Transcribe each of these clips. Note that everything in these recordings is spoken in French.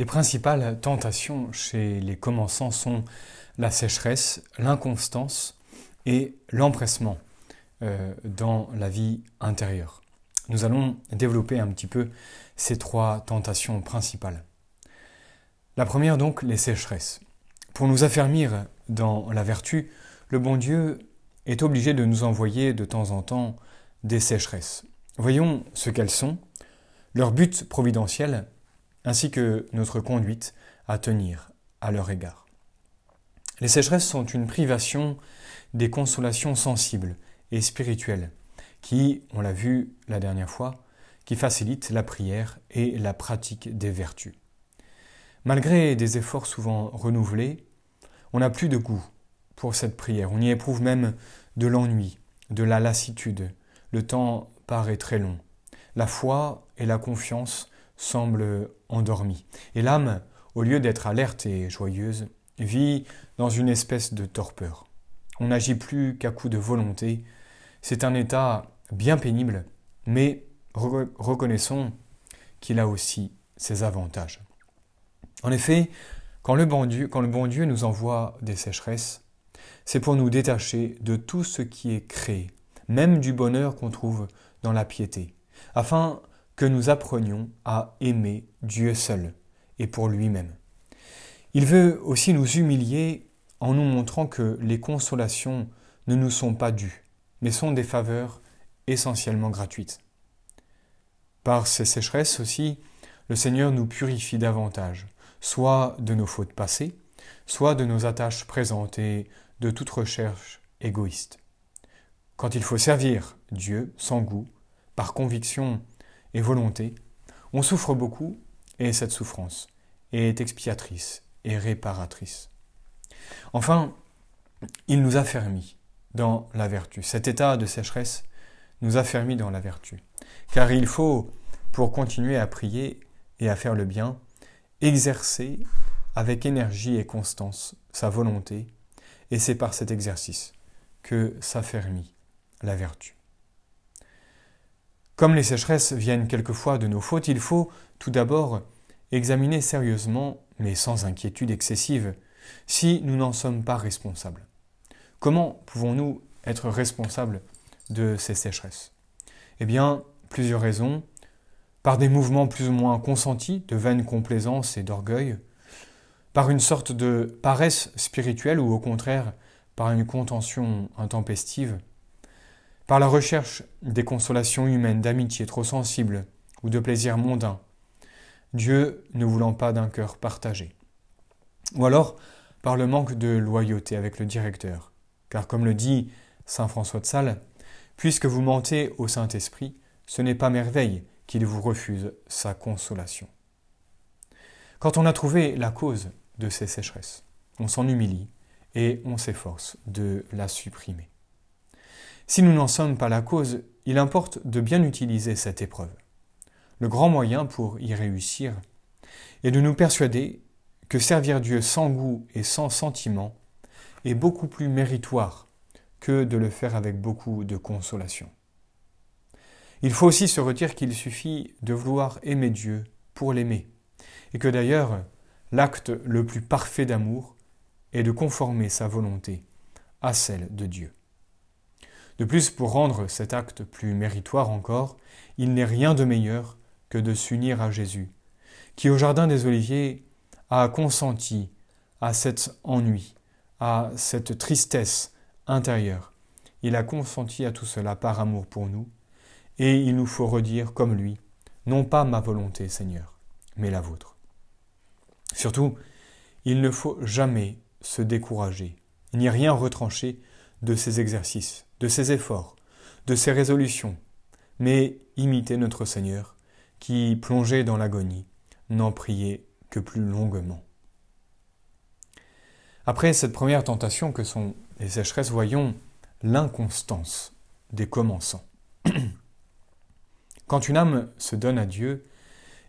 Les principales tentations chez les commençants sont la sécheresse, l'inconstance et l'empressement euh, dans la vie intérieure. Nous allons développer un petit peu ces trois tentations principales. La première donc, les sécheresses. Pour nous affermir dans la vertu, le bon Dieu est obligé de nous envoyer de temps en temps des sécheresses. Voyons ce qu'elles sont, leur but providentiel, ainsi que notre conduite à tenir à leur égard. Les sécheresses sont une privation des consolations sensibles et spirituelles qui, on l'a vu la dernière fois, qui facilitent la prière et la pratique des vertus. Malgré des efforts souvent renouvelés, on n'a plus de goût pour cette prière. On y éprouve même de l'ennui, de la lassitude. Le temps paraît très long. La foi et la confiance semblent endormies. Et l'âme, au lieu d'être alerte et joyeuse, vit dans une espèce de torpeur. On n'agit plus qu'à coup de volonté. C'est un état bien pénible, mais reconnaissons qu'il a aussi ses avantages. En effet, quand le, bon Dieu, quand le bon Dieu nous envoie des sécheresses, c'est pour nous détacher de tout ce qui est créé, même du bonheur qu'on trouve dans la piété, afin nous apprenions à aimer Dieu seul et pour lui-même. Il veut aussi nous humilier en nous montrant que les consolations ne nous sont pas dues, mais sont des faveurs essentiellement gratuites. Par ces sécheresses aussi, le Seigneur nous purifie davantage, soit de nos fautes passées, soit de nos attaches présentes et de toute recherche égoïste. Quand il faut servir Dieu sans goût, par conviction et volonté, on souffre beaucoup et cette souffrance est expiatrice et réparatrice. Enfin, il nous affermit dans la vertu. Cet état de sécheresse nous affermit dans la vertu. Car il faut, pour continuer à prier et à faire le bien, exercer avec énergie et constance sa volonté, et c'est par cet exercice que s'affermit la vertu. Comme les sécheresses viennent quelquefois de nos fautes, il faut tout d'abord examiner sérieusement, mais sans inquiétude excessive, si nous n'en sommes pas responsables. Comment pouvons-nous être responsables de ces sécheresses? Eh bien, plusieurs raisons. Par des mouvements plus ou moins consentis de vaine complaisance et d'orgueil, par une sorte de paresse spirituelle ou au contraire par une contention intempestive, par la recherche des consolations humaines, d'amitié trop sensible ou de plaisirs mondains, Dieu ne voulant pas d'un cœur partagé. Ou alors par le manque de loyauté avec le directeur, car comme le dit Saint François de Sales, puisque vous mentez au Saint-Esprit, ce n'est pas merveille, qu'il vous refuse sa consolation. Quand on a trouvé la cause de ces sécheresses, on s'en humilie et on s'efforce de la supprimer. Si nous n'en sommes pas la cause, il importe de bien utiliser cette épreuve. Le grand moyen pour y réussir est de nous persuader que servir Dieu sans goût et sans sentiment est beaucoup plus méritoire que de le faire avec beaucoup de consolation. Il faut aussi se redire qu'il suffit de vouloir aimer Dieu pour l'aimer, et que d'ailleurs l'acte le plus parfait d'amour est de conformer sa volonté à celle de Dieu. De plus, pour rendre cet acte plus méritoire encore, il n'est rien de meilleur que de s'unir à Jésus, qui au Jardin des Oliviers a consenti à cet ennui, à cette tristesse intérieure. Il a consenti à tout cela par amour pour nous, et il nous faut redire comme lui, non pas ma volonté, Seigneur, mais la vôtre. Surtout, il ne faut jamais se décourager, ni rien retrancher de ces exercices, de ces efforts, de ces résolutions, mais imiter notre Seigneur, qui, plongé dans l'agonie, n'en priait que plus longuement. Après cette première tentation que sont les sécheresses, voyons l'inconstance des commençants. Quand une âme se donne à Dieu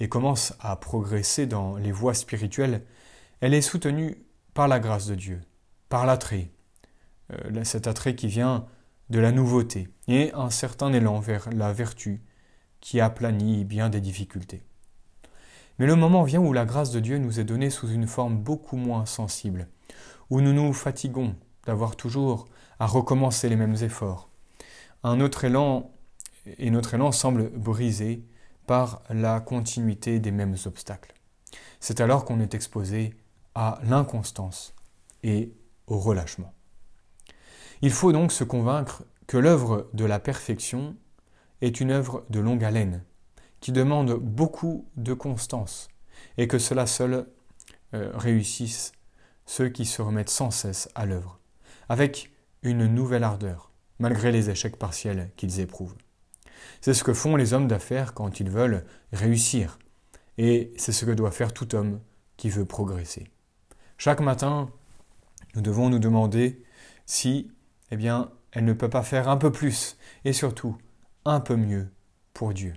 et commence à progresser dans les voies spirituelles, elle est soutenue par la grâce de Dieu, par l'attrait, euh, cet attrait qui vient de la nouveauté et un certain élan vers la vertu qui aplanit bien des difficultés. Mais le moment vient où la grâce de Dieu nous est donnée sous une forme beaucoup moins sensible, où nous nous fatiguons d'avoir toujours à recommencer les mêmes efforts. Un autre élan, et notre élan semble brisé par la continuité des mêmes obstacles. C'est alors qu'on est exposé à l'inconstance et au relâchement. Il faut donc se convaincre que l'œuvre de la perfection est une œuvre de longue haleine, qui demande beaucoup de constance, et que cela seul euh, réussisse ceux qui se remettent sans cesse à l'œuvre, avec une nouvelle ardeur, malgré les échecs partiels qu'ils éprouvent. C'est ce que font les hommes d'affaires quand ils veulent réussir, et c'est ce que doit faire tout homme qui veut progresser. Chaque matin, nous devons nous demander si, eh bien, elle ne peut pas faire un peu plus, et surtout un peu mieux pour Dieu.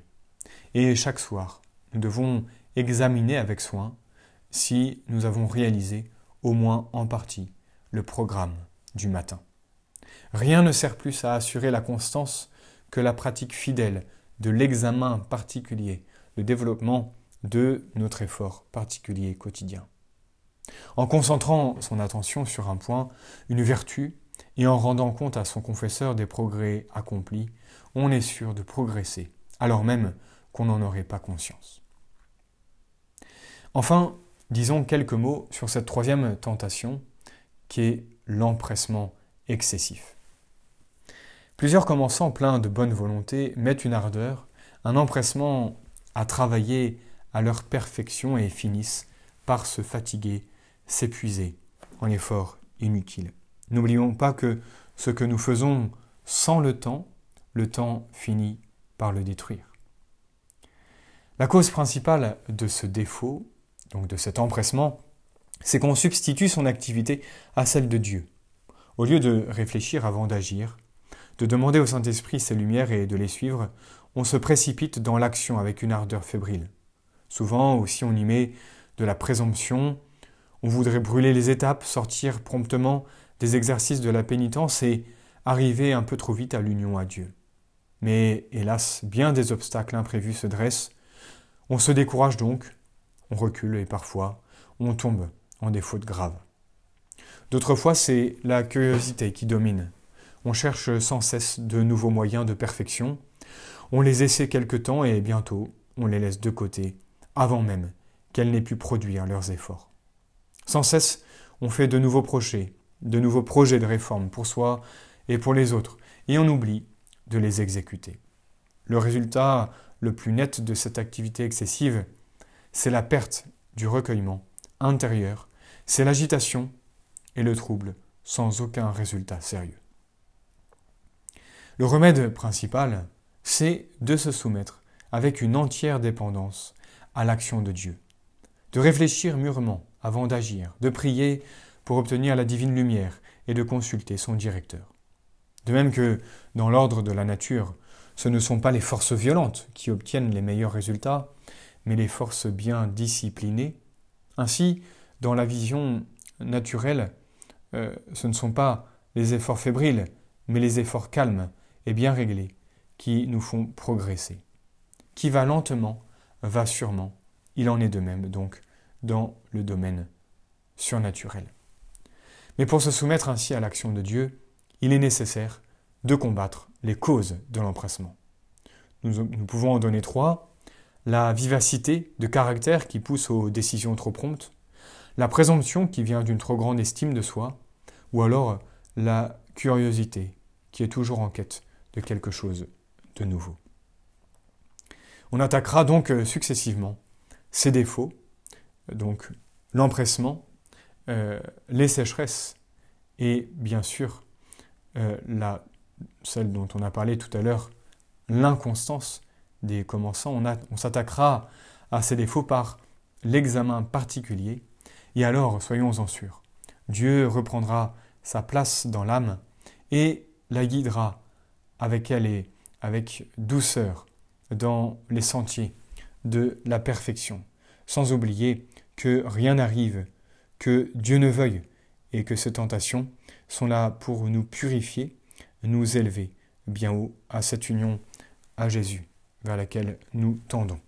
Et chaque soir, nous devons examiner avec soin si nous avons réalisé, au moins en partie, le programme du matin. Rien ne sert plus à assurer la constance que la pratique fidèle de l'examen particulier, le développement de notre effort particulier quotidien. En concentrant son attention sur un point, une vertu, et en rendant compte à son confesseur des progrès accomplis, on est sûr de progresser, alors même qu'on n'en aurait pas conscience. Enfin, disons quelques mots sur cette troisième tentation, qui est l'empressement excessif. Plusieurs commençants pleins de bonne volonté mettent une ardeur, un empressement à travailler à leur perfection et finissent par se fatiguer, s'épuiser en efforts inutiles. N'oublions pas que ce que nous faisons sans le temps, le temps finit par le détruire. La cause principale de ce défaut, donc de cet empressement, c'est qu'on substitue son activité à celle de Dieu. Au lieu de réfléchir avant d'agir, de demander au Saint-Esprit ses lumières et de les suivre, on se précipite dans l'action avec une ardeur fébrile. Souvent aussi on y met de la présomption, on voudrait brûler les étapes, sortir promptement des exercices de la pénitence et arriver un peu trop vite à l'union à Dieu. Mais hélas, bien des obstacles imprévus se dressent. On se décourage donc, on recule et parfois on tombe en des fautes graves. D'autres fois, c'est la curiosité qui domine. On cherche sans cesse de nouveaux moyens de perfection. On les essaie quelque temps et bientôt on les laisse de côté, avant même qu'elles n'aient pu produire leurs efforts. Sans cesse, on fait de nouveaux projets, de nouveaux projets de réforme pour soi et pour les autres, et on oublie de les exécuter. Le résultat le plus net de cette activité excessive, c'est la perte du recueillement intérieur, c'est l'agitation et le trouble sans aucun résultat sérieux. Le remède principal, c'est de se soumettre avec une entière dépendance à l'action de Dieu, de réfléchir mûrement avant d'agir, de prier pour obtenir la divine lumière et de consulter son directeur. De même que dans l'ordre de la nature, ce ne sont pas les forces violentes qui obtiennent les meilleurs résultats, mais les forces bien disciplinées. Ainsi, dans la vision naturelle, euh, ce ne sont pas les efforts fébriles, mais les efforts calmes et bien réglés qui nous font progresser. Qui va lentement, va sûrement. Il en est de même donc dans le domaine surnaturel. Mais pour se soumettre ainsi à l'action de Dieu, il est nécessaire de combattre les causes de l'empressement. Nous, pouvons en donner trois. La vivacité de caractère qui pousse aux décisions trop promptes, la présomption qui vient d'une trop grande estime de soi, ou alors la curiosité qui est toujours en quête de quelque chose de nouveau. On attaquera donc euh, successivement ces défauts, donc l'empressement, euh, les sécheresses et bien sûr euh, la, celle dont on a parlé tout à l'heure, l'inconstance des commençants. On, on s'attaquera à ces défauts par l'examen particulier et alors soyons-en sûrs. Dieu reprendra sa place dans l'âme et la guidera avec elle et avec douceur dans les sentiers de la perfection, sans oublier que rien n'arrive que Dieu ne veuille et que ces tentations sont là pour nous purifier, nous élever bien haut à cette union à Jésus vers laquelle nous tendons.